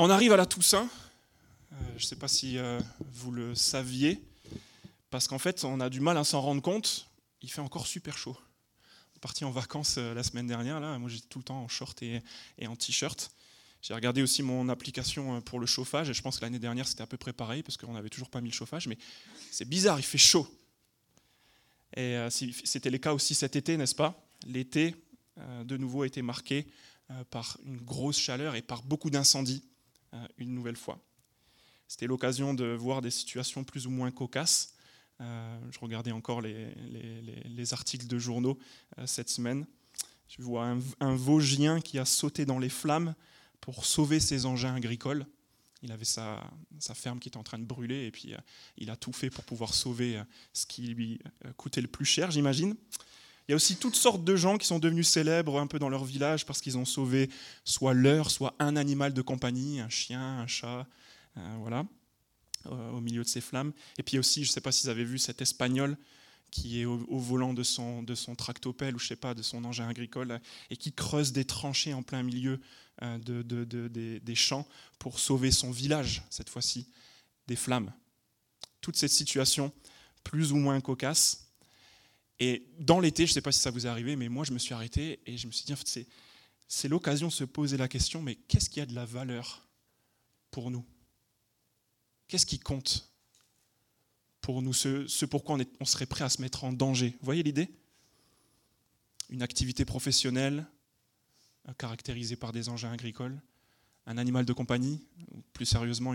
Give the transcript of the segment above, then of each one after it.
On arrive à la Toussaint. Euh, je ne sais pas si euh, vous le saviez, parce qu'en fait, on a du mal à s'en rendre compte. Il fait encore super chaud. On est parti en vacances euh, la semaine dernière. Là, moi, j'étais tout le temps en short et, en t-shirt. J'ai regardé aussi mon application pour le chauffage et je pense que l'année dernière c'était à peu près pareil parce qu'on n'avait toujours pas mis le chauffage, mais c'est bizarre, il fait chaud. Et c'était le cas aussi cet été, n'est-ce pas? L'été, de nouveau, a été marqué par une grosse chaleur et par beaucoup d'incendies. Euh, une nouvelle fois. C'était l'occasion de voir des situations plus ou moins cocasses. Euh, je regardais encore les, articles de journaux euh, cette semaine. Je vois un, Vosgien qui a sauté dans les flammes pour sauver ses engins agricoles. Il avait sa, ferme qui était en train de brûler et puis il a tout fait pour pouvoir sauver ce qui lui coûtait le plus cher, j'imagine. Il y a aussi toutes sortes de gens qui sont devenus célèbres un peu dans leur village parce qu'ils ont sauvé soit leur, soit un animal de compagnie, un chien, un chat, euh, voilà, euh, au milieu de ces flammes. Et puis aussi, je ne sais pas si vous avez vu cet Espagnol qui est au, volant de son, tractopelle ou je sais pas, de son engin agricole et qui creuse des tranchées en plein milieu euh, de, des, des champs pour sauver son village, cette fois-ci, des flammes. Toute cette situation plus ou moins cocasse et dans l'été, je ne sais pas si ça vous est arrivé, mais moi je me suis arrêté et je me suis dit, c'est, c'est l'occasion de se poser la question, mais qu'est-ce qui a de la valeur pour nous? Qu'est-ce qui compte pour nous? Ce, pourquoi on, serait prêt à se mettre en danger. Vous voyez l'idée? Une activité professionnelle euh, caractérisée par des engins agricoles, un animal de compagnie, ou plus sérieusement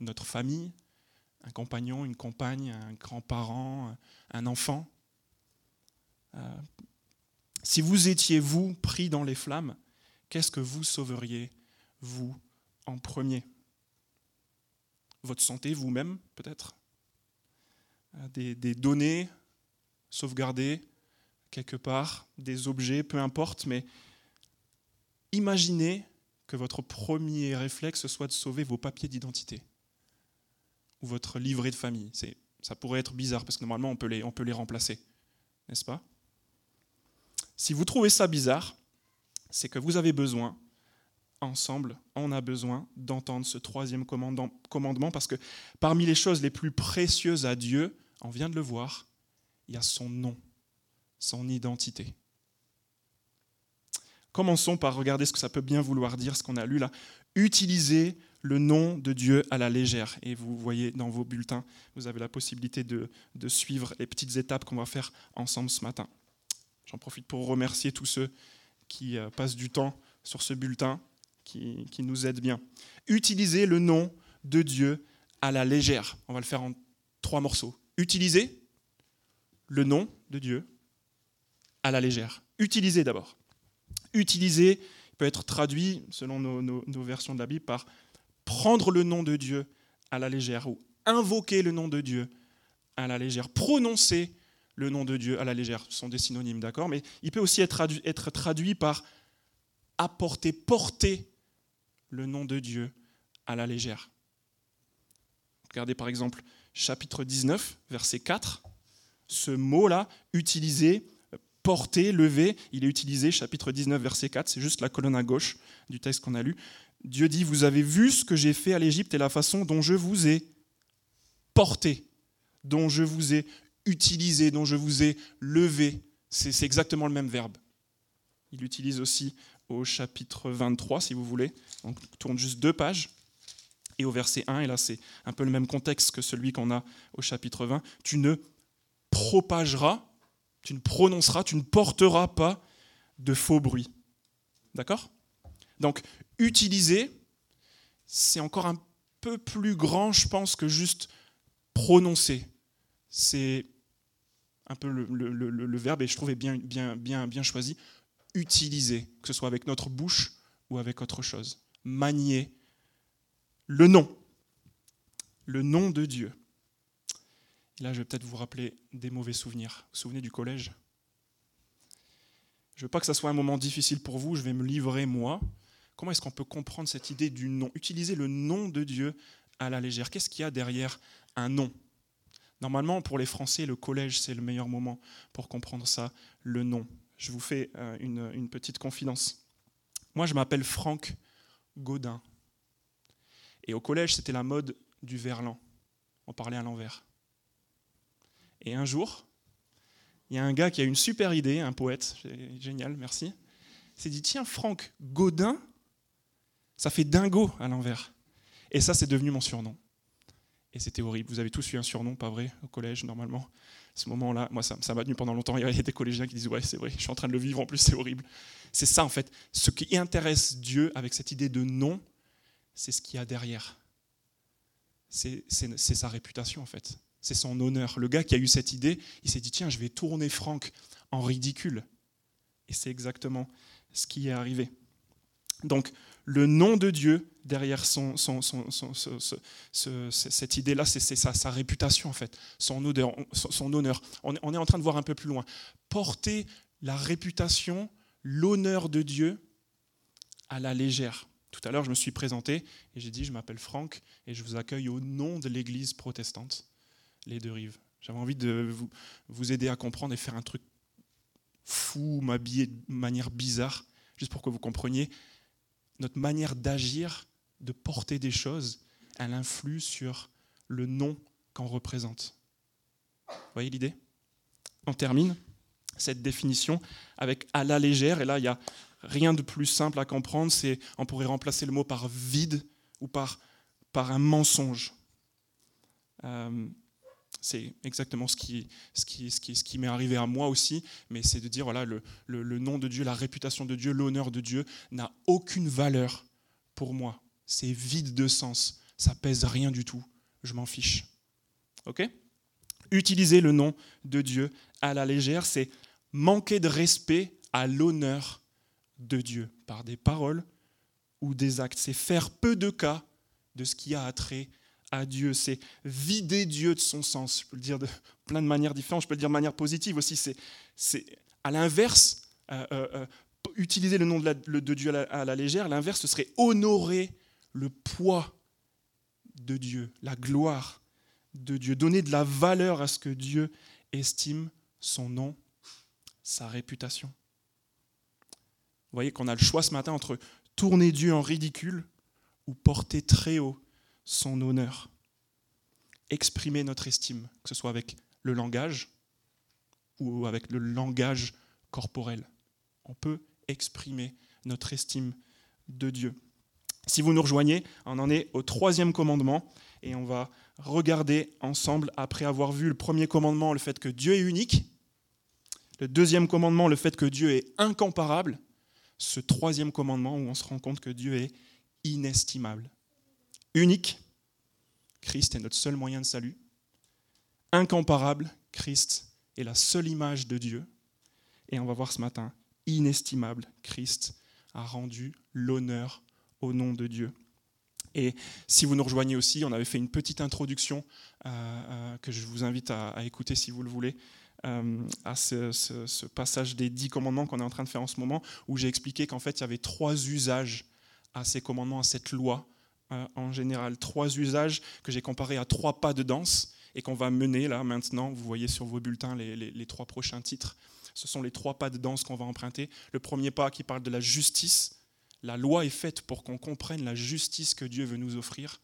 notre famille, un compagnon, une compagne, un grand-parent, un enfant euh, si vous étiez, vous, pris dans les flammes, qu'est-ce que vous sauveriez, vous, en premier? Votre santé, vous-même, peut-être? Euh, des, données sauvegardées quelque part, des objets, peu importe, mais imaginez que votre premier réflexe soit de sauver vos papiers d'identité ou votre livret de famille. Ça pourrait être bizarre parce que normalement on peut les, on peut les remplacer, n'est-ce pas? Si vous trouvez ça bizarre, c'est que vous avez besoin, ensemble, on a besoin d'entendre ce troisième commandement parce que parmi les choses les plus précieuses à Dieu, on vient de le voir, il y a son nom, son identité. Commençons par regarder ce que ça peut bien vouloir dire, ce qu'on a lu là. Utilisez le nom de Dieu à la légère. Et vous voyez dans vos bulletins, vous avez la possibilité de, de suivre les petites étapes qu'on va faire ensemble ce matin. J'en profite pour remercier tous ceux qui euh, passent du temps sur ce bulletin, qui, nous aident bien. Utilisez le nom de Dieu à la légère. On va le faire en trois morceaux. Utilisez le nom de Dieu à la légère. Utilisez d'abord. Utilisez peut être traduit, selon nos, nos, versions de la Bible, par prendre le nom de Dieu à la légère ou invoquer le nom de Dieu à la légère. Prononcer le nom de Dieu à la légère. Ce sont des synonymes, d'accord? Mais il peut aussi être traduit, par apporter, porter le nom de Dieu à la légère. Regardez par exemple chapitre 19, verset 4. Ce mot-là, utilisé, porter, lever, il est utilisé, chapitre 19, verset 4, c'est juste la colonne à gauche du texte qu'on a lu. Dieu dit, vous avez vu ce que j'ai fait à l'Égypte et la façon dont je vous ai porté, dont je vous ai utilisé, dont je vous ai levé. C'est exactement le même verbe. Il l'utilise aussi au chapitre 23, si vous voulez. On tourne juste deux pages. Et au verset 1, et là c'est un peu le même contexte que celui qu'on a au chapitre 20, tu ne propageras, tu ne prononceras, tu ne porteras pas de faux bruits. D'accord? Donc, utiliser, c'est encore un peu plus grand, je pense, que juste prononcer. C'est un peu le, verbe, et je trouvais bien, bien, bien, choisi, utiliser, que ce soit avec notre bouche ou avec autre chose. Manier le nom, le nom de Dieu. Là, je vais peut-être vous rappeler des mauvais souvenirs. Vous vous souvenez du collège? Je ne veux pas que ça soit un moment difficile pour vous, je vais me livrer moi. Comment est-ce qu'on peut comprendre cette idée du nom? Utiliser le nom de Dieu à la légère. Qu'est-ce qu'il y a derrière un nom? Normalement, pour les Français, le collège, c'est le meilleur moment pour comprendre ça, le nom. Je vous fais euh, une, petite confidence. Moi, je m'appelle Franck Gaudin. Et au collège, c'était la mode du verlan. On parlait à l'envers. Et un jour, il y a un gars qui a une super idée, un poète, génial, merci. S'est dit tiens, Franck Godin, ça fait dingo à l'envers. Et ça, c'est devenu mon surnom. Et c'était horrible. Vous avez tous eu un surnom, pas vrai, au collège, normalement? Ce moment-là, moi, ça m'a tenu pendant longtemps. Il y a des collégiens qui disent Ouais, c'est vrai, je suis en train de le vivre, en plus, c'est horrible. C'est ça, en fait. Ce qui intéresse Dieu avec cette idée de nom, c'est ce qu'il y a derrière. C'est sa réputation, en fait. C'est son honneur. Le gars qui a eu cette idée, il s'est dit Tiens, je vais tourner Franck en ridicule. Et c'est exactement ce qui est arrivé. Donc, le nom de Dieu derrière son, cette idée-là, c'est sa, sa, réputation en fait, son, son, honneur. On est, on est en train de voir un peu plus loin. Porter la réputation, l'honneur de Dieu à la légère. Tout à l'heure, je me suis présenté et j'ai dit, je m'appelle Franck et je vous accueille au nom de l'Église protestante, les deux rives. J'avais envie de vous, vous aider à comprendre et faire un truc fou, m'habiller de manière bizarre, juste pour que vous compreniez notre manière d'agir, de porter des choses, elle influe sur le nom qu'on représente. Vous voyez l'idée? On termine cette définition avec à la légère, et là il n'y a rien de plus simple à comprendre, c'est on pourrait remplacer le mot par vide ou par, un mensonge. Euh, c'est exactement ce qui, ce qui, ce qui, ce qui m'est arrivé à moi aussi, mais c'est de dire, voilà, le, le, nom de Dieu, la réputation de Dieu, l'honneur de Dieu n'a aucune valeur pour moi. C'est vide de sens, ça pèse rien du tout, je m'en fiche. Ok? Utiliser le nom de Dieu à la légère, c'est manquer de respect à l'honneur de Dieu par des paroles ou des actes. C'est faire peu de cas de ce qui a attrait à Dieu, c'est vider Dieu de son sens. Je peux le dire de plein de manières différentes, je peux le dire de manière positive aussi. C'est, à l'inverse, euh, euh, euh, utiliser le nom de, Dieu à la, légère, l'inverse, ce serait honorer le poids de Dieu, la gloire de Dieu, donner de la valeur à ce que Dieu estime son nom, sa réputation. Vous voyez qu'on a le choix ce matin entre tourner Dieu en ridicule ou porter très haut son honneur. Exprimer notre estime, que ce soit avec le langage ou avec le langage corporel. On peut exprimer notre estime de Dieu. Si vous nous rejoignez, on en est au troisième commandement et on va regarder ensemble, après avoir vu le premier commandement, le fait que Dieu est unique, le deuxième commandement, le fait que Dieu est incomparable, ce troisième commandement où on se rend compte que Dieu est inestimable unique, Christ est notre seul moyen de salut. Incomparable, Christ est la seule image de Dieu. Et on va voir ce matin, inestimable, Christ a rendu l'honneur au nom de Dieu. Et si vous nous rejoignez aussi, on avait fait une petite introduction euh, euh, que je vous invite à, écouter si vous le voulez, euh, à ce, ce, passage des dix commandements qu'on est en train de faire en ce moment, où j'ai expliqué qu'en fait il y avait trois usages à ces commandements, à cette loi, en général trois usages que j'ai comparés à trois pas de danse et qu'on va mener là maintenant. Vous voyez sur vos bulletins les, trois prochains titres. Ce sont les trois pas de danse qu'on va emprunter. Le premier pas qui parle de la justice. La loi est faite pour qu'on comprenne la justice que Dieu veut nous offrir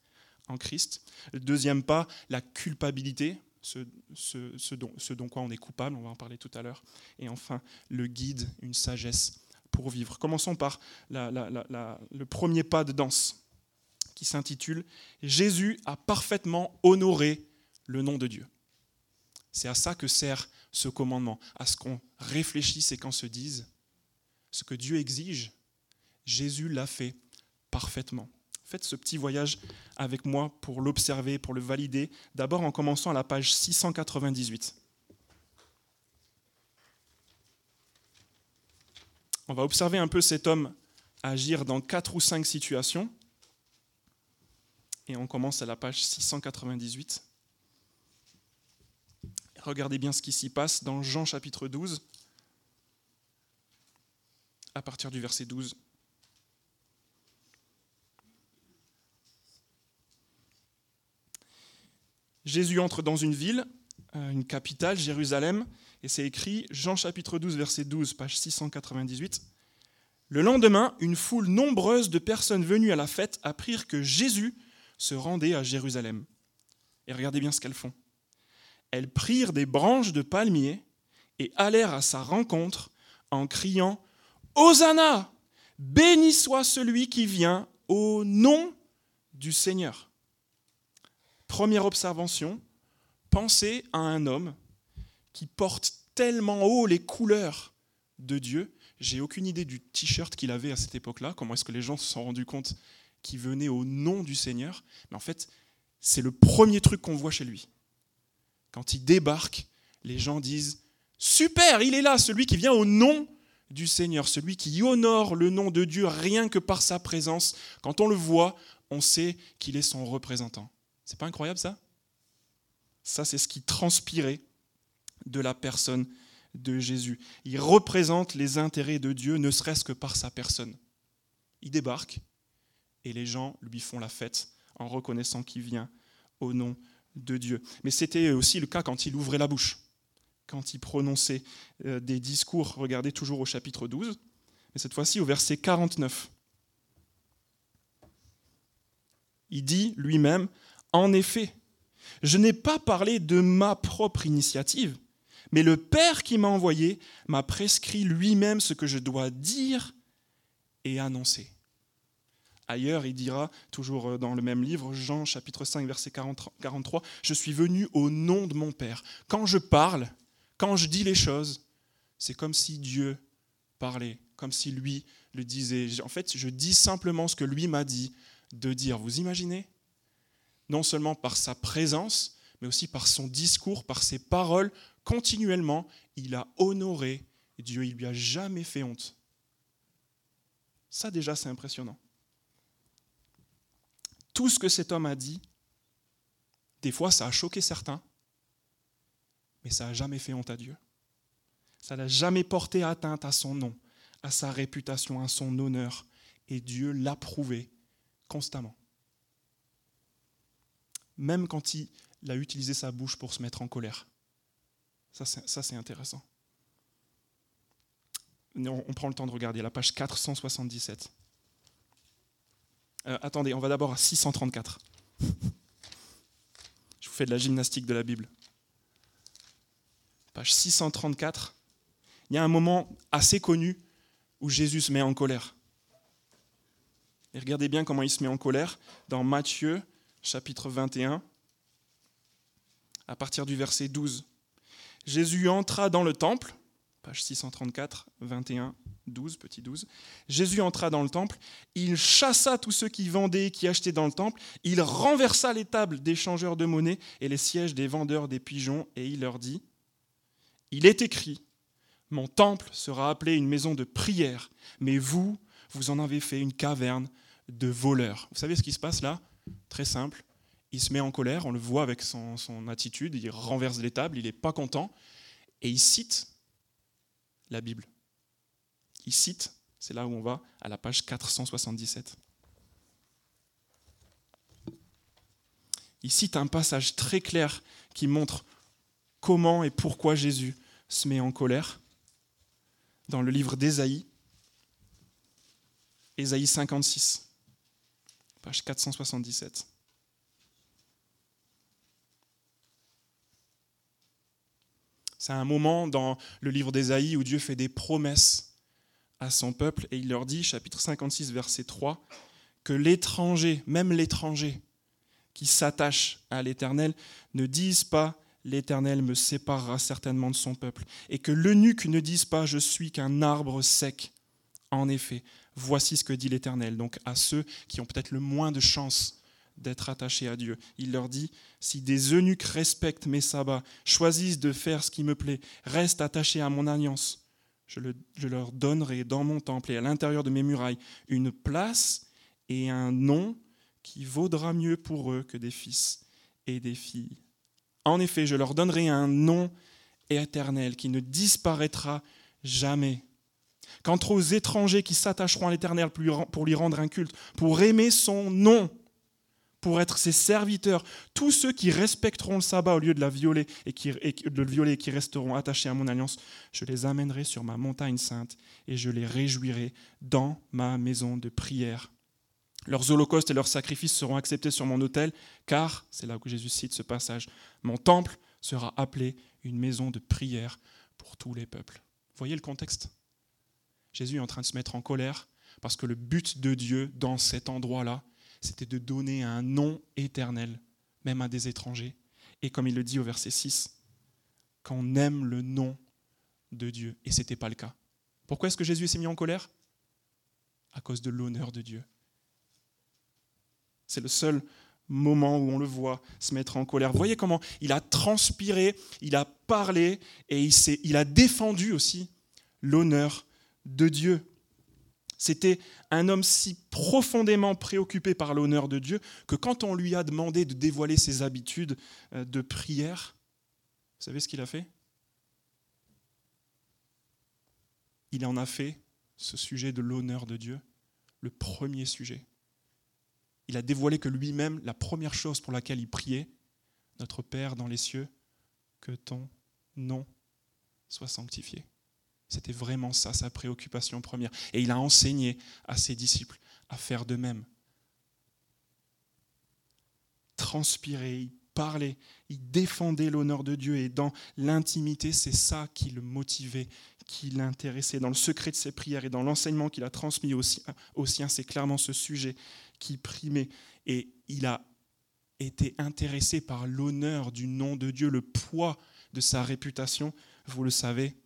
en Christ. Le deuxième pas, la culpabilité, ce, dont, quoi on est coupable, on va en parler tout à l'heure. Et enfin, le guide, une sagesse pour vivre. Commençons par le premier pas de danse qui s'intitule Jésus a parfaitement honoré le nom de Dieu. C'est à ça que sert ce commandement, à ce qu'on réfléchisse et qu'on se dise ce que Dieu exige, Jésus l'a fait parfaitement. Faites ce petit voyage avec moi pour l'observer, pour le valider, d'abord en commençant à la page 698. On va observer un peu cet homme agir dans quatre ou cinq situations et on commence à la page 698. Regardez bien ce qui s'y passe dans Jean chapitre 12, à partir du verset 12. Jésus entre dans une ville, euh, une capitale, Jérusalem, et c'est écrit Jean chapitre 12, verset 12, page 698. Le lendemain, une foule nombreuse de personnes venues à la fête apprirent que Jésus se rendaient à Jérusalem. Et regardez bien ce qu'elles font. Elles prirent des branches de palmier et allèrent à sa rencontre en criant Hosanna Béni soit celui qui vient au nom du Seigneur. Première observation, pensez à un homme qui porte tellement haut les couleurs de Dieu. J'ai aucune idée du t-shirt qu'il avait à cette époque-là, comment est-ce que les gens se sont rendus compte qu'il venait au nom du Seigneur. Mais en fait, c'est le premier truc qu'on voit chez lui. Quand il débarque, les gens disent Super, il est là, celui qui vient au nom du Seigneur, celui qui honore le nom de Dieu rien que par sa présence. Quand on le voit, on sait qu'il est son représentant. C'est pas incroyable ça? Ça, c'est ce qui transpirait de la personne de Jésus. Il représente les intérêts de Dieu, ne serait-ce que par sa personne. Il débarque et les gens lui font la fête en reconnaissant qu'il vient au nom de Dieu. Mais c'était aussi le cas quand il ouvrait la bouche, quand il prononçait euh, des discours. Regardez toujours au chapitre 12, mais cette fois-ci au verset 49. Il dit lui-même, en effet, je n'ai pas parlé de ma propre initiative, mais le Père qui m'a envoyé m'a prescrit lui-même ce que je dois dire et annoncer. Ailleurs, il dira, toujours euh, dans le même livre, Jean chapitre 5, verset 43, Je suis venu au nom de mon Père. Quand je parle, quand je dis les choses, c'est comme si Dieu parlait, comme si lui le disait. En fait, je dis simplement ce que lui m'a dit de dire. Vous imaginez? Non seulement par sa présence, mais aussi par son discours, par ses paroles, continuellement, il a honoré Dieu. Il lui a jamais fait honte. Ça déjà, c'est impressionnant tout ce que cet homme a dit, des fois ça a choqué certains, mais ça n'a jamais fait honte à Dieu. Ça n'a jamais porté atteinte à son nom, à sa réputation, à son honneur. Et Dieu l'a prouvé constamment. Même quand il a utilisé sa bouche pour se mettre en colère. Ça, c'est intéressant. On prend le temps de regarder la page 477. Euh, attendez, on va d'abord à 634. Je vous fais de la gymnastique de la Bible. Page 634. Il y a un moment assez connu où Jésus se met en colère. Et regardez bien comment il se met en colère dans Matthieu chapitre 21, à partir du verset 12. Jésus entra dans le temple, page 634, 21, 12, petit 12. Jésus entra dans le temple, il chassa tous ceux qui vendaient et qui achetaient dans le temple, il renversa les tables des changeurs de monnaie et les sièges des vendeurs des pigeons, et il leur dit, Il est écrit, mon temple sera appelé une maison de prière, mais vous, vous en avez fait une caverne de voleurs. Vous savez ce qui se passe là? Très simple. Il se met en colère, on le voit avec son, attitude, il renverse les tables, il n'est pas content, et il cite la Bible. Il cite, c'est là où on va, à la page 477. Il cite un passage très clair qui montre comment et pourquoi Jésus se met en colère dans le livre d'Ésaïe, Ésaïe 56, page 477. C'est un moment dans le livre d'Ésaïe où Dieu fait des promesses à son peuple et il leur dit, chapitre 56, verset 3, que l'étranger, même l'étranger qui s'attache à l'Éternel, ne dise pas l'Éternel me séparera certainement de son peuple, et que l'eunuque ne dise pas je suis qu'un arbre sec. En effet, voici ce que dit l'Éternel, donc à ceux qui ont peut-être le moins de chance d'être attachés à Dieu. Il leur dit, si des eunuques respectent mes sabbats, choisissent de faire ce qui me plaît, restent attachés à mon alliance, je, leur donnerai dans mon temple et à l'intérieur de mes murailles une place et un nom qui vaudra mieux pour eux que des fils et des filles. En effet, je leur donnerai un nom éternel qui ne disparaîtra jamais. Quant aux étrangers qui s'attacheront à l'Éternel pour lui rendre un culte, pour aimer son nom, pour être ses serviteurs, tous ceux qui respecteront le sabbat au lieu de, la violer et qui, le violer et qui resteront attachés à mon alliance, je les amènerai sur ma montagne sainte et je les réjouirai dans ma maison de prière. Leurs holocaustes et leurs sacrifices seront acceptés sur mon autel, car, c'est là que Jésus cite ce passage, mon temple sera appelé une maison de prière pour tous les peuples. Voyez le contexte? Jésus est en train de se mettre en colère parce que le but de Dieu dans cet endroit-là, c'était de donner un nom éternel, même à des étrangers. Et comme il le dit au verset 6, qu'on aime le nom de Dieu. Et ce n'était pas le cas. Pourquoi est-ce que Jésus s'est mis en colère? À cause de l'honneur de Dieu. C'est le seul moment où on le voit se mettre en colère. Voyez comment il a transpiré, il a parlé et il, il a défendu aussi l'honneur de Dieu. C'était un homme si profondément préoccupé par l'honneur de Dieu que quand on lui a demandé de dévoiler ses habitudes euh, de prière, vous savez ce qu'il a fait? Il en a fait ce sujet de l'honneur de Dieu le premier sujet. Il a dévoilé que lui-même, la première chose pour laquelle il priait, notre Père dans les cieux, que ton nom soit sanctifié. C'était vraiment ça, sa préoccupation première. Et il a enseigné à ses disciples à faire de même. Transpirer, il parlait, il défendait l'honneur de Dieu et dans l'intimité, c'est ça qui le motivait, qui l'intéressait. Dans le secret de ses prières et dans l'enseignement qu'il a transmis aux siens, c'est clairement ce sujet qui primait. Et il a été intéressé par l'honneur du nom de Dieu, le poids de sa réputation, vous le savez,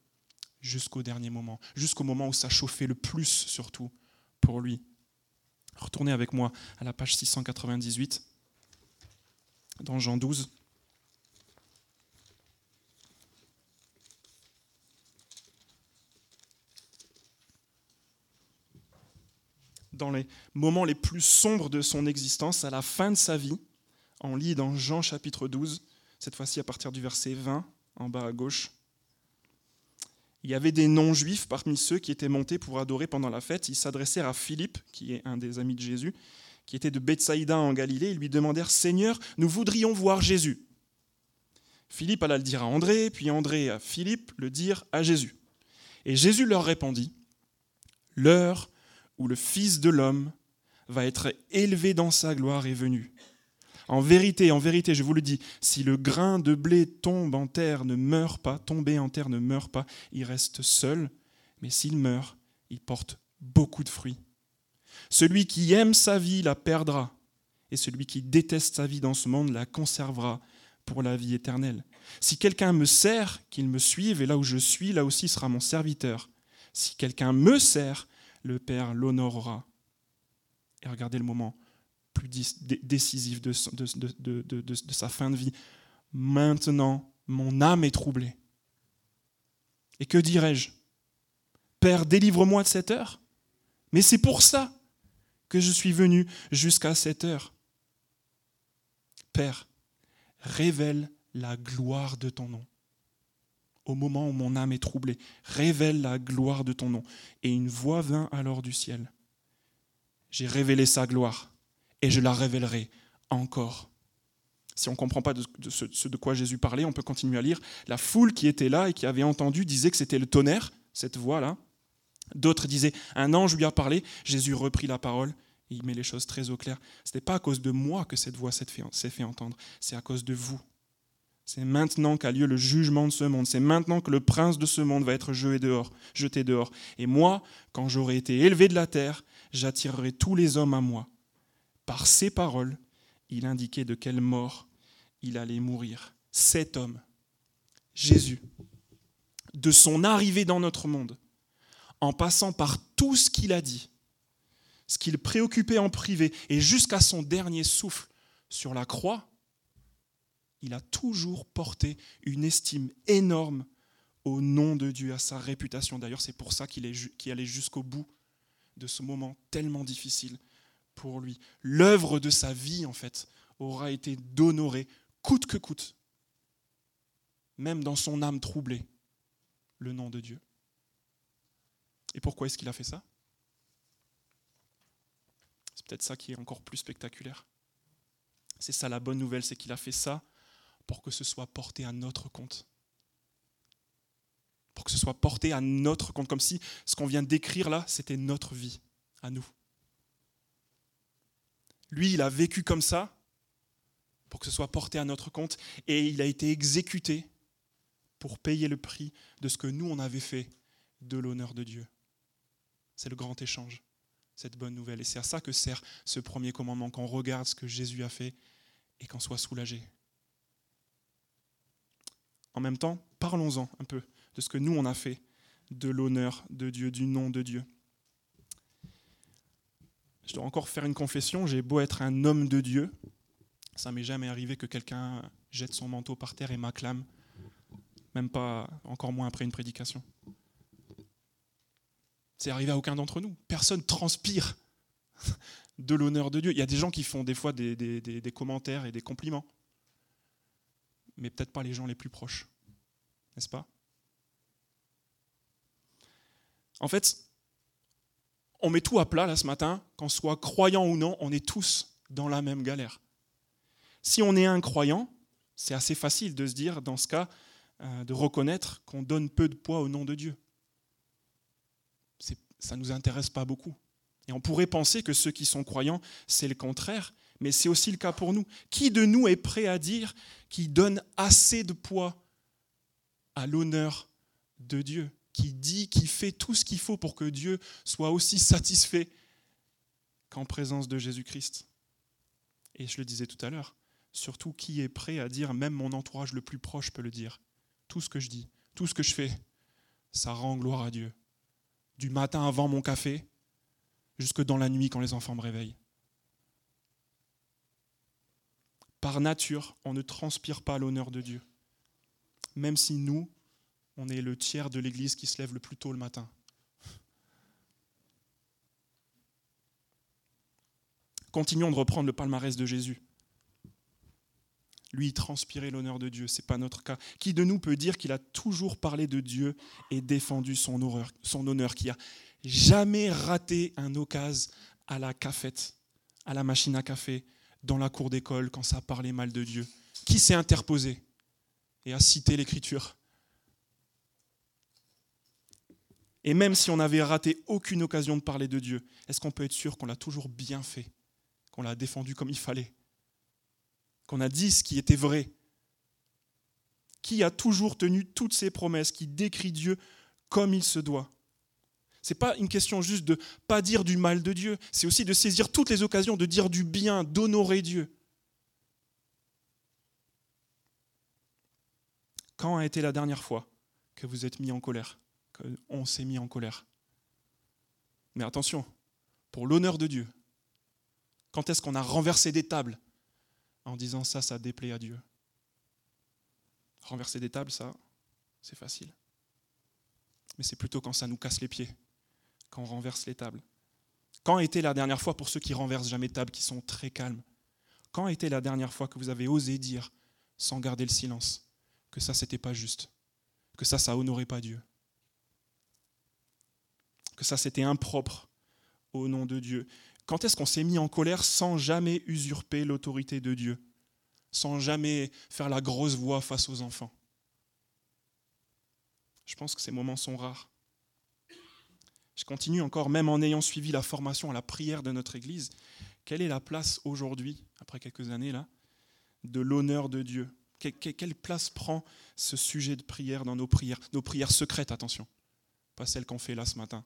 jusqu'au dernier moment, jusqu'au moment où ça chauffait le plus surtout pour lui. Retournez avec moi à la page 698 dans Jean 12. Dans les moments les plus sombres de son existence, à la fin de sa vie, on lit dans Jean chapitre 12, cette fois-ci à partir du verset 20, en bas à gauche. Il y avait des non-juifs parmi ceux qui étaient montés pour adorer pendant la fête. Ils s'adressèrent à Philippe, qui est un des amis de Jésus, qui était de Bethsaïda en Galilée. Ils lui demandèrent Seigneur, nous voudrions voir Jésus. Philippe alla le dire à André, puis André à Philippe le dire à Jésus. Et Jésus leur répondit L'heure où le Fils de l'homme va être élevé dans sa gloire est venue. En vérité, en vérité, je vous le dis, si le grain de blé tombe en terre, ne meurt pas, tomber en terre ne meurt pas, il reste seul, mais s'il meurt, il porte beaucoup de fruits. Celui qui aime sa vie la perdra, et celui qui déteste sa vie dans ce monde la conservera pour la vie éternelle. Si quelqu'un me sert, qu'il me suive, et là où je suis, là aussi sera mon serviteur. Si quelqu'un me sert, le Père l'honorera. Et regardez le moment plus décisif de, de, sa fin de vie. Maintenant, mon âme est troublée. Et que dirais-je? Père, délivre-moi de cette heure. Mais c'est pour ça que je suis venu jusqu'à cette heure. Père, révèle la gloire de ton nom. Au moment où mon âme est troublée, révèle la gloire de ton nom. Et une voix vint alors du ciel. J'ai révélé sa gloire et je la révélerai encore. Si on ne comprend pas de, ce, de quoi Jésus parlait, on peut continuer à lire. La foule qui était là et qui avait entendu disait que c'était le tonnerre, cette voix-là. D'autres disaient, un ange lui a parlé. Jésus reprit la parole et il met les choses très au clair. Ce n'est pas à cause de moi que cette voix s'est fait, fait entendre, c'est à cause de vous. C'est maintenant qu'a lieu le jugement de ce monde. C'est maintenant que le prince de ce monde va être jeté dehors, jeté dehors. Et moi, quand j'aurai été élevé de la terre, j'attirerai tous les hommes à moi. Par ces paroles, il indiquait de quelle mort il allait mourir. Cet homme, Jésus, de son arrivée dans notre monde, en passant par tout ce qu'il a dit, ce qu'il préoccupait en privé, et jusqu'à son dernier souffle sur la croix, il a toujours porté une estime énorme au nom de Dieu, à sa réputation. D'ailleurs, c'est pour ça qu'il allait jusqu'au bout de ce moment tellement difficile pour lui. L'œuvre de sa vie, en fait, aura été d'honorer, coûte que coûte, même dans son âme troublée, le nom de Dieu. Et pourquoi est-ce qu'il a fait ça? C'est peut-être ça qui est encore plus spectaculaire. C'est ça la bonne nouvelle, c'est qu'il a fait ça pour que ce soit porté à notre compte. Pour que ce soit porté à notre compte, comme si ce qu'on vient d'écrire là, c'était notre vie, à nous. Lui, il a vécu comme ça pour que ce soit porté à notre compte et il a été exécuté pour payer le prix de ce que nous, on avait fait de l'honneur de Dieu. C'est le grand échange, cette bonne nouvelle. Et c'est à ça que sert ce premier commandement, qu'on regarde ce que Jésus a fait et qu'on soit soulagé. En même temps, parlons-en un peu de ce que nous, on a fait de l'honneur de Dieu, du nom de Dieu. Je dois encore faire une confession, j'ai beau être un homme de Dieu, ça m'est jamais arrivé que quelqu'un jette son manteau par terre et m'acclame, même pas, encore moins après une prédication. C'est arrivé à aucun d'entre nous. Personne transpire de l'honneur de Dieu. Il y a des gens qui font des fois des, des commentaires et des compliments, mais peut-être pas les gens les plus proches, n'est-ce pas? En fait, on met tout à plat là ce matin, qu'on soit croyant ou non, on est tous dans la même galère. Si on est un croyant, c'est assez facile de se dire, dans ce cas, euh, de reconnaître qu'on donne peu de poids au nom de Dieu. Ça ne nous intéresse pas beaucoup. Et on pourrait penser que ceux qui sont croyants, c'est le contraire, mais c'est aussi le cas pour nous. Qui de nous est prêt à dire qu'il donne assez de poids à l'honneur de Dieu? Qui dit, qui fait tout ce qu'il faut pour que Dieu soit aussi satisfait qu'en présence de Jésus-Christ. Et je le disais tout à l'heure, surtout qui est prêt à dire, même mon entourage le plus proche peut le dire, tout ce que je dis, tout ce que je fais, ça rend gloire à Dieu. Du matin avant mon café, jusque dans la nuit quand les enfants me réveillent. Par nature, on ne transpire pas l'honneur de Dieu. Même si nous, on est le tiers de l'Église qui se lève le plus tôt le matin. Continuons de reprendre le palmarès de Jésus. Lui, transpirait l'honneur de Dieu, ce n'est pas notre cas. Qui de nous peut dire qu'il a toujours parlé de Dieu et défendu son, son honneur, qui a jamais raté un occasion à la cafette, à la machine à café, dans la cour d'école, quand ça parlait mal de Dieu? Qui s'est interposé et a cité l'Écriture? Et même si on n'avait raté aucune occasion de parler de Dieu, est-ce qu'on peut être sûr qu'on l'a toujours bien fait, qu'on l'a défendu comme il fallait, qu'on a dit ce qui était vrai Qui a toujours tenu toutes ses promesses, qui décrit Dieu comme il se doit? Ce n'est pas une question juste de pas dire du mal de Dieu, c'est aussi de saisir toutes les occasions de dire du bien, d'honorer Dieu. Quand a été la dernière fois que vous êtes mis en colère? On s'est mis en colère. Mais attention, pour l'honneur de Dieu, quand est-ce qu'on a renversé des tables en disant ça, ça déplaît à Dieu? Renverser des tables, ça, c'est facile. Mais c'est plutôt quand ça nous casse les pieds, quand on renverse les tables. Quand été la dernière fois, pour ceux qui renversent jamais de table, qui sont très calmes, quand été la dernière fois que vous avez osé dire, sans garder le silence, que ça, c'était pas juste, que ça, ça honorait pas Dieu? Que ça c'était impropre au nom de Dieu. Quand est-ce qu'on s'est mis en colère sans jamais usurper l'autorité de Dieu, sans jamais faire la grosse voix face aux enfants? Je pense que ces moments sont rares. Je continue encore, même en ayant suivi la formation à la prière de notre Église, quelle est la place aujourd'hui, après quelques années là, de l'honneur de Dieu? Quelle place prend ce sujet de prière dans nos prières Nos prières secrètes, attention, pas celles qu'on fait là ce matin,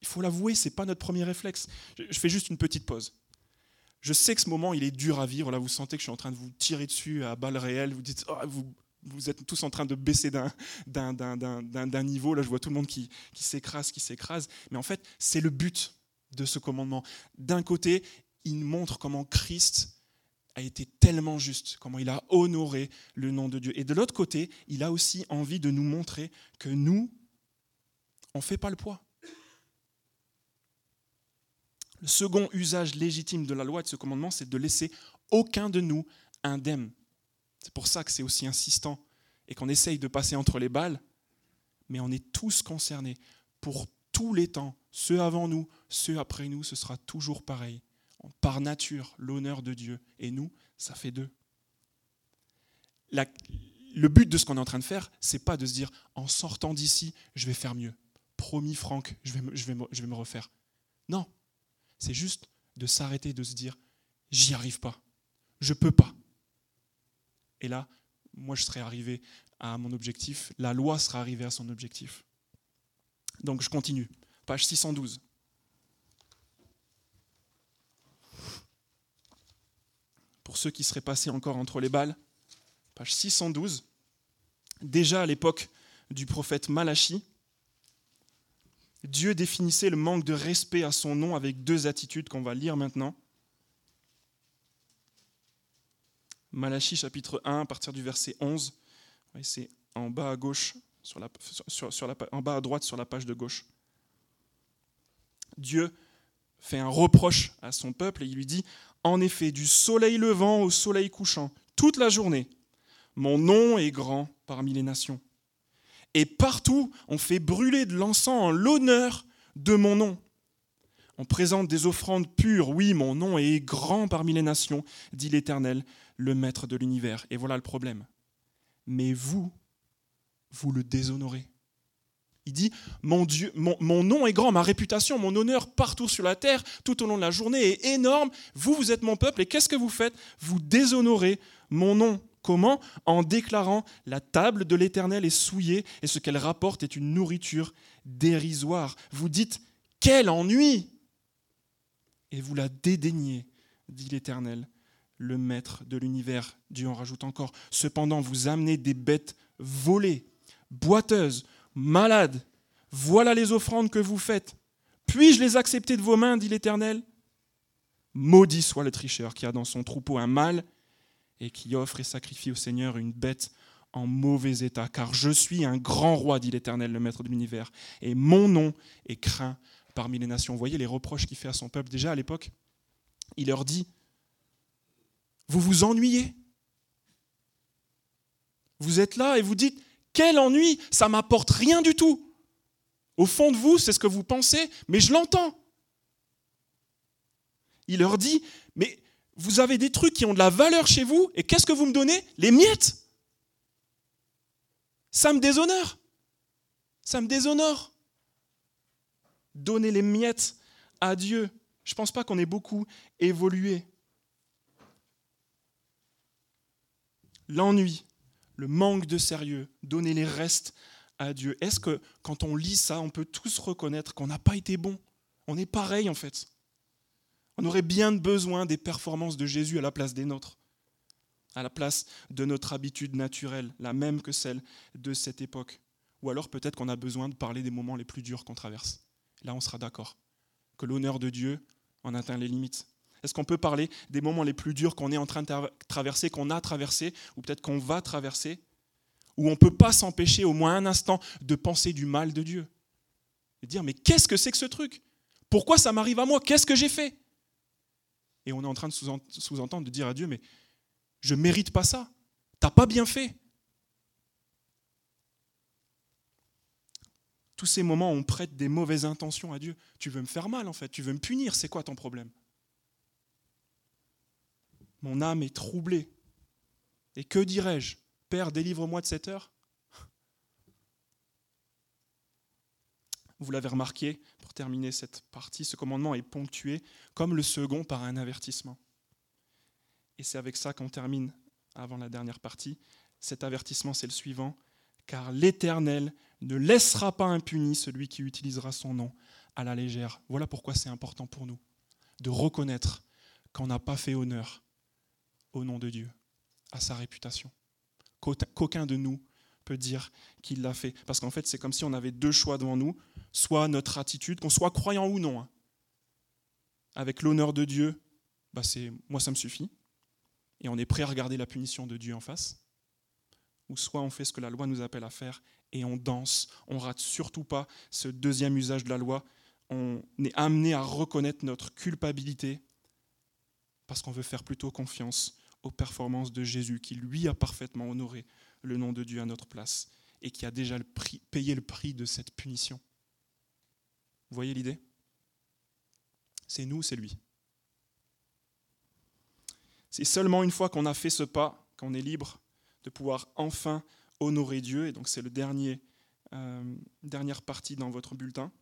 il faut l'avouer, ce n'est pas notre premier réflexe. Je fais juste une petite pause. Je sais que ce moment, il est dur à vivre. Là, vous sentez que je suis en train de vous tirer dessus à balles réelles. Vous dites, oh, vous, êtes tous en train de baisser d'un niveau. Là, je vois tout le monde qui, qui s'écrase, qui s'écrase. Mais en fait, c'est le but de ce commandement. D'un côté, il montre comment Christ a été tellement juste, comment il a honoré le nom de Dieu. Et de l'autre côté, il a aussi envie de nous montrer que nous, on ne fait pas le poids. Le second usage légitime de la loi et de ce commandement, c'est de laisser aucun de nous indemne. C'est pour ça que c'est aussi insistant et qu'on essaye de passer entre les balles, mais on est tous concernés pour tous les temps, ceux avant nous, ceux après nous, ce sera toujours pareil. Par nature, l'honneur de Dieu. Et nous, ça fait deux. le but de ce qu'on est en train de faire, c'est pas de se dire en sortant d'ici, je vais faire mieux. Promis, Franck, je vais, me refaire. Non, c'est juste de s'arrêter, de se dire, j'y arrive pas, je peux pas. Et là, moi, je serais arrivé à mon objectif, la loi sera arrivée à son objectif. Donc je continue. Page 612. Pour ceux qui seraient passés encore entre les balles, page 612. Déjà à l'époque du prophète Malachi, Dieu définissait le manque de respect à son nom avec deux attitudes qu'on va lire maintenant. Malachi chapitre 1 à partir du verset 11. C'est en bas à gauche, sur la, sur, la, en bas à droite sur la page de gauche. Dieu fait un reproche à son peuple et il lui dit En effet, du soleil levant au soleil couchant, toute la journée, mon nom est grand parmi les nations. Et partout, on fait brûler de l'encens en l'honneur de mon nom. On présente des offrandes pures. Oui, mon nom est grand parmi les nations, dit l'Éternel, le Maître de l'univers. Et voilà le problème. Mais vous, vous le déshonorez. Il dit, mon Dieu, mon, mon, nom est grand, ma réputation, mon honneur partout sur la terre, tout au long de la journée est énorme. Vous, vous êtes mon peuple, et qu'est-ce que vous faites? Vous déshonorez mon nom. Comment En déclarant la table de l'Éternel est souillée et ce qu'elle rapporte est une nourriture dérisoire. Vous dites quel ennui Et vous la dédaignez, dit l'Éternel, le Maître de l'univers. Dieu en rajoute encore. Cependant, vous amenez des bêtes volées, boiteuses, malades. Voilà les offrandes que vous faites. Puis-je les accepter de vos mains, dit l'Éternel? Maudit soit le tricheur qui a dans son troupeau un mâle et qui offre et sacrifie au Seigneur une bête en mauvais état, car je suis un grand roi, dit l'Éternel, le Maître de l'univers, et mon nom est craint parmi les nations. Vous voyez les reproches qu'il fait à son peuple déjà à l'époque Il leur dit, vous vous ennuyez. Vous êtes là et vous dites, quel ennui, ça m'apporte rien du tout. Au fond de vous, c'est ce que vous pensez, mais je l'entends. Il leur dit, mais vous avez des trucs qui ont de la valeur chez vous, et qu'est-ce que vous me donnez? Les miettes. Ça me déshonore. Ça me déshonore. Donner les miettes à Dieu. Je ne pense pas qu'on ait beaucoup évolué. L'ennui, le manque de sérieux, donner les restes à Dieu. Est-ce que quand on lit ça, on peut tous reconnaître qu'on n'a pas été bon? On est pareil en fait. On aurait bien besoin des performances de Jésus à la place des nôtres, à la place de notre habitude naturelle, la même que celle de cette époque. Ou alors peut-être qu'on a besoin de parler des moments les plus durs qu'on traverse. Là, on sera d'accord que l'honneur de Dieu en atteint les limites. Est-ce qu'on peut parler des moments les plus durs qu'on est en train de traverser, qu'on a traversé, ou peut-être qu'on va traverser, où on ne peut pas s'empêcher au moins un instant de penser du mal de Dieu Et dire, mais qu'est-ce que c'est que ce truc? Pourquoi ça m'arrive à moi? Qu'est-ce que j'ai fait? Et on est en train de sous-entendre, de dire à Dieu, mais je ne mérite pas ça. Tu n'as pas bien fait. Tous ces moments on prête des mauvaises intentions à Dieu. Tu veux me faire mal en fait, tu veux me punir, c'est quoi ton problème? Mon âme est troublée. Et que dirais-je? Père, délivre-moi de cette heure? Vous l'avez remarqué, pour terminer cette partie, ce commandement est ponctué, comme le second, par un avertissement. Et c'est avec ça qu'on termine avant la dernière partie. Cet avertissement, c'est le suivant. Car l'Éternel ne laissera pas impuni celui qui utilisera son nom à la légère. Voilà pourquoi c'est important pour nous de reconnaître qu'on n'a pas fait honneur au nom de Dieu, à sa réputation. Qu'aucun de nous dire qu'il l'a fait. Parce qu'en fait, c'est comme si on avait deux choix devant nous soit notre attitude, qu'on soit croyant ou non. Hein. Avec l'honneur de Dieu, bah c'est moi ça me suffit, et on est prêt à regarder la punition de Dieu en face. Ou soit on fait ce que la loi nous appelle à faire et on danse. On rate surtout pas ce deuxième usage de la loi. On est amené à reconnaître notre culpabilité parce qu'on veut faire plutôt confiance aux performances de Jésus qui lui a parfaitement honoré le nom de Dieu à notre place et qui a déjà payé le prix de cette punition. Vous voyez l'idée? C'est nous, c'est lui. C'est seulement une fois qu'on a fait ce pas qu'on est libre de pouvoir enfin honorer Dieu. Et donc c'est le dernier, euh, dernière partie dans votre bulletin.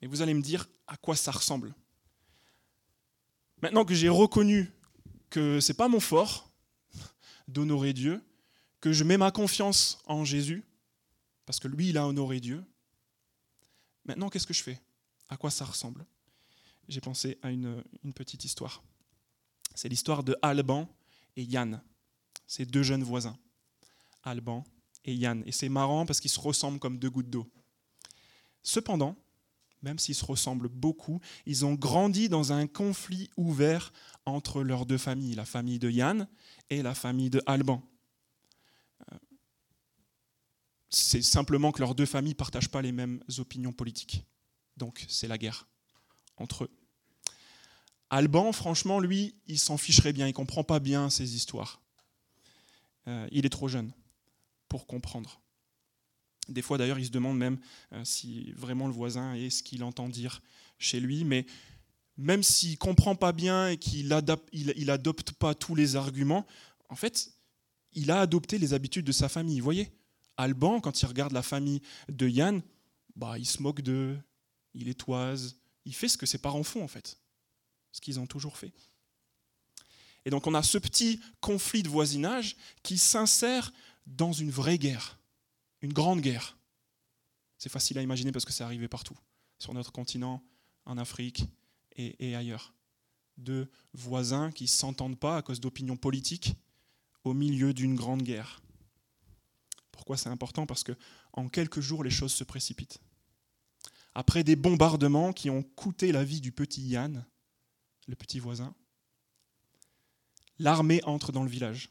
Mais vous allez me dire à quoi ça ressemble. Maintenant que j'ai reconnu que ce n'est pas mon fort d'honorer Dieu, que je mets ma confiance en Jésus, parce que lui, il a honoré Dieu, maintenant, qu'est-ce que je fais? À quoi ça ressemble? J'ai pensé à une, petite histoire. C'est l'histoire de Alban et Yann, ces deux jeunes voisins. Alban et Yann. Et c'est marrant parce qu'ils se ressemblent comme deux gouttes d'eau. Cependant, même s'ils se ressemblent beaucoup, ils ont grandi dans un conflit ouvert entre leurs deux familles, la famille de Yann et la famille de Alban. Euh, c'est simplement que leurs deux familles ne partagent pas les mêmes opinions politiques. Donc c'est la guerre entre eux. Alban, franchement, lui, il s'en ficherait bien, il ne comprend pas bien ces histoires. Euh, il est trop jeune pour comprendre. Des fois, d'ailleurs, il se demande même euh, si vraiment le voisin est ce qu'il entend dire chez lui. Mais même s'il ne comprend pas bien et qu'il n'adopte pas tous les arguments, en fait, il a adopté les habitudes de sa famille. Vous voyez? Alban, quand il regarde la famille de Yann, bah, il se moque d'eux, il est toise, il fait ce que ses parents font, en fait. Ce qu'ils ont toujours fait. Et donc on a ce petit conflit de voisinage qui s'insère dans une vraie guerre une grande guerre. C'est facile à imaginer parce que c'est arrivé partout, sur notre continent, en Afrique et, ailleurs. Deux voisins qui ne s'entendent pas à cause d'opinions politiques au milieu d'une grande guerre. Pourquoi c'est important Parce que en quelques jours, les choses se précipitent. Après des bombardements qui ont coûté la vie du petit Yann, le petit voisin, l'armée entre dans le village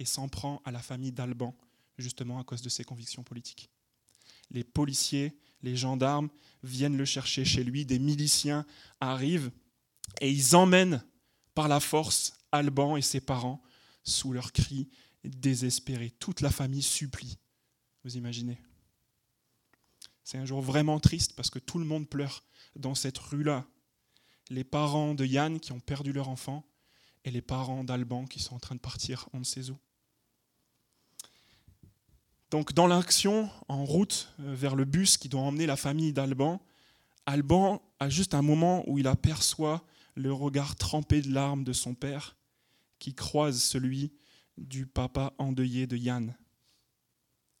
et s'en prend à la famille d'Alban, justement à cause de ses convictions politiques. Les policiers, les gendarmes viennent le chercher chez lui, des miliciens arrivent et ils emmènent par la force Alban et ses parents sous leurs cris désespérés. Toute la famille supplie. Vous imaginez C'est un jour vraiment triste parce que tout le monde pleure dans cette rue-là. Les parents de Yann qui ont perdu leur enfant et les parents d'Alban qui sont en train de partir on ne sait où. Donc dans l'action, en route euh, vers le bus qui doit emmener la famille d'Alban, Alban a juste un moment où il aperçoit le regard trempé de larmes de son père qui croise celui du papa endeuillé de Yann.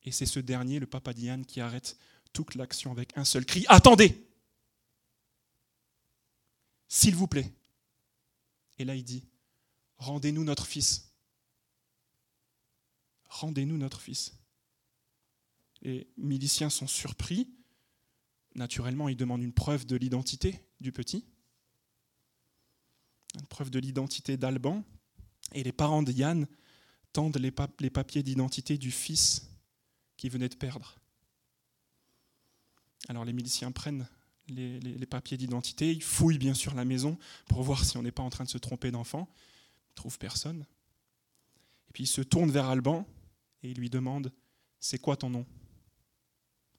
Et c'est ce dernier, le papa de Yann, qui arrête toute l'action avec un seul cri. Attendez S'il vous plaît. Et là il dit, rendez-nous notre fils. Rendez-nous notre fils. Les miliciens sont surpris. Naturellement, ils demandent une preuve de l'identité du petit, une preuve de l'identité d'Alban. Et les parents de Yann tendent les, papiers d'identité du fils qui venait de perdre. Alors les miliciens prennent les, les papiers d'identité, ils fouillent bien sûr la maison pour voir si on n'est pas en train de se tromper d'enfant. Ils ne trouvent personne. Et puis ils se tournent vers Alban et ils lui demandent C'est quoi ton nom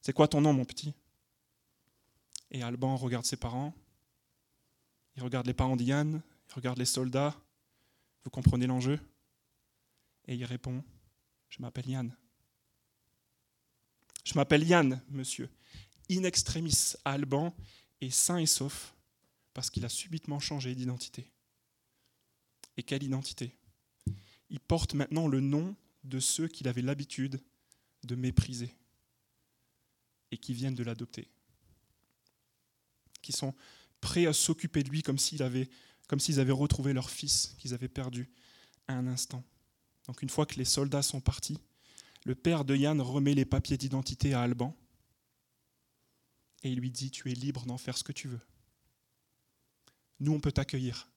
c'est quoi ton nom, mon petit? Et Alban regarde ses parents, il regarde les parents d'Yann, il regarde les soldats. Vous comprenez l'enjeu? Et il répond Je m'appelle Yann. Je m'appelle Yann, monsieur. In extremis, Alban est sain et sauf parce qu'il a subitement changé d'identité. Et quelle identité? Il porte maintenant le nom de ceux qu'il avait l'habitude de mépriser et qui viennent de l'adopter, qui sont prêts à s'occuper de lui comme s'ils avaient, avaient retrouvé leur fils qu'ils avaient perdu à un instant. Donc une fois que les soldats sont partis, le père de Yann remet les papiers d'identité à Alban et il lui dit, tu es libre d'en faire ce que tu veux. Nous, on peut t'accueillir,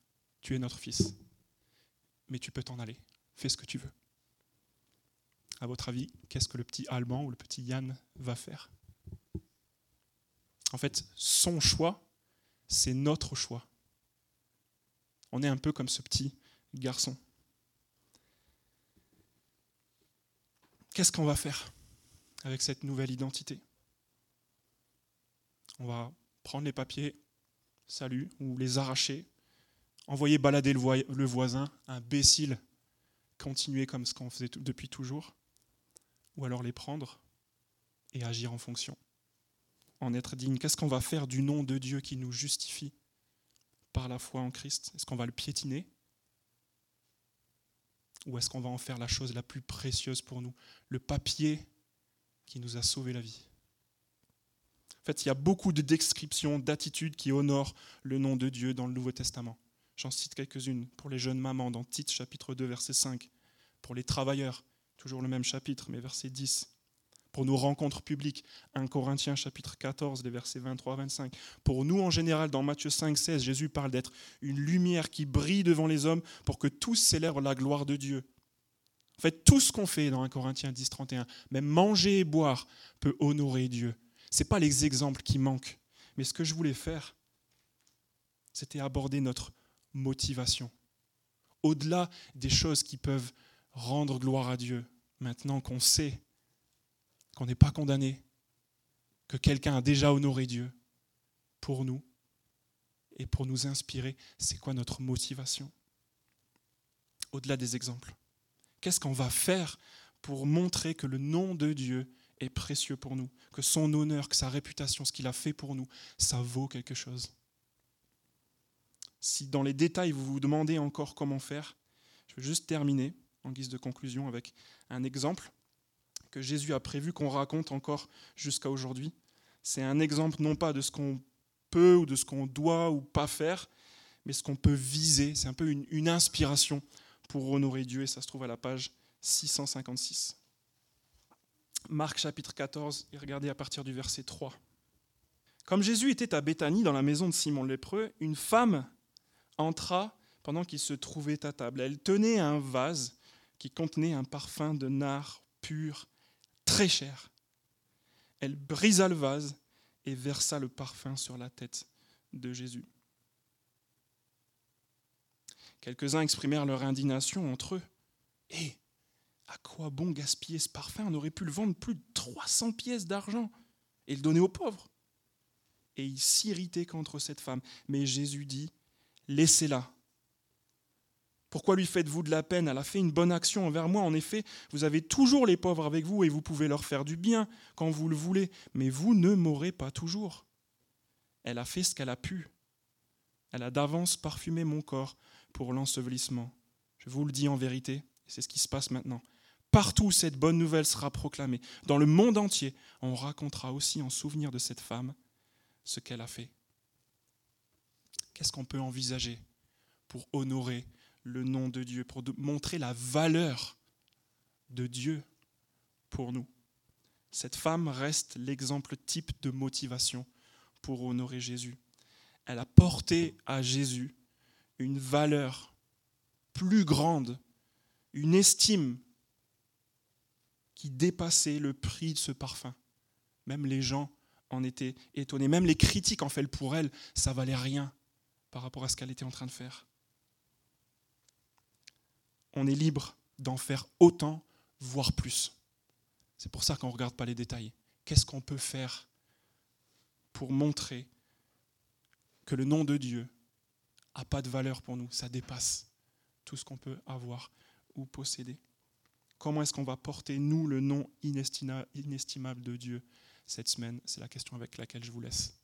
tu es notre fils, mais tu peux t'en aller, fais ce que tu veux. À votre avis, qu'est-ce que le petit Alban ou le petit Yann va faire? En fait, son choix, c'est notre choix. On est un peu comme ce petit garçon. Qu'est-ce qu'on va faire avec cette nouvelle identité? On va prendre les papiers, salut, ou les arracher, envoyer balader le voisin, imbécile, continuer comme ce qu'on faisait depuis toujours, ou alors les prendre et agir en fonction en être digne. Qu'est-ce qu'on va faire du nom de Dieu qui nous justifie par la foi en Christ? Est-ce qu'on va le piétiner? Ou est-ce qu'on va en faire la chose la plus précieuse pour nous? Le papier qui nous a sauvé la vie. En fait, il y a beaucoup de descriptions, d'attitudes qui honorent le nom de Dieu dans le Nouveau Testament. J'en cite quelques-unes. Pour les jeunes mamans, dans Tite chapitre 2, verset 5. Pour les travailleurs, toujours le même chapitre, mais verset 10 pour nos rencontres publiques. 1 Corinthiens chapitre 14, les versets 23 25. Pour nous en général, dans Matthieu 5, 16, Jésus parle d'être une lumière qui brille devant les hommes pour que tous célèbrent la gloire de Dieu. En fait, tout ce qu'on fait dans 1 Corinthiens 10, 31, même manger et boire, peut honorer Dieu. Ce n'est pas les exemples qui manquent. Mais ce que je voulais faire, c'était aborder notre motivation. Au-delà des choses qui peuvent rendre gloire à Dieu, maintenant qu'on sait qu'on n'est pas condamné, que quelqu'un a déjà honoré Dieu pour nous et pour nous inspirer. C'est quoi notre motivation Au-delà des exemples? Qu'est-ce qu'on va faire pour montrer que le nom de Dieu est précieux pour nous, que son honneur, que sa réputation, ce qu'il a fait pour nous, ça vaut quelque chose? Si dans les détails vous vous demandez encore comment faire, je vais juste terminer en guise de conclusion avec un exemple que Jésus a prévu qu'on raconte encore jusqu'à aujourd'hui. C'est un exemple non pas de ce qu'on peut ou de ce qu'on doit ou pas faire, mais ce qu'on peut viser. C'est un peu une, inspiration pour honorer Dieu et ça se trouve à la page 656. Marc chapitre 14 et regardez à partir du verset 3. Comme Jésus était à Béthanie dans la maison de Simon le lépreux, une femme entra pendant qu'il se trouvait à table. Elle tenait un vase qui contenait un parfum de nard pur très cher. Elle brisa le vase et versa le parfum sur la tête de Jésus. Quelques-uns exprimèrent leur indignation entre eux. Et à quoi bon gaspiller ce parfum? On aurait pu le vendre plus de 300 pièces d'argent et le donner aux pauvres. Et ils s'irritaient contre cette femme. Mais Jésus dit, laissez-la. Pourquoi lui faites-vous de la peine? Elle a fait une bonne action envers moi. En effet, vous avez toujours les pauvres avec vous et vous pouvez leur faire du bien quand vous le voulez, mais vous ne m'aurez pas toujours. Elle a fait ce qu'elle a pu. Elle a d'avance parfumé mon corps pour l'ensevelissement. Je vous le dis en vérité, c'est ce qui se passe maintenant. Partout cette bonne nouvelle sera proclamée. Dans le monde entier, on racontera aussi en souvenir de cette femme ce qu'elle a fait. Qu'est-ce qu'on peut envisager pour honorer le nom de Dieu, pour montrer la valeur de Dieu pour nous. Cette femme reste l'exemple type de motivation pour honorer Jésus. Elle a porté à Jésus une valeur plus grande, une estime qui dépassait le prix de ce parfum. Même les gens en étaient étonnés. Même les critiques en fait pour elle, ça valait rien par rapport à ce qu'elle était en train de faire on est libre d'en faire autant, voire plus. C'est pour ça qu'on ne regarde pas les détails. Qu'est-ce qu'on peut faire pour montrer que le nom de Dieu n'a pas de valeur pour nous? Ça dépasse tout ce qu'on peut avoir ou posséder. Comment est-ce qu'on va porter, nous, le nom inestimable de Dieu cette semaine? C'est la question avec laquelle je vous laisse.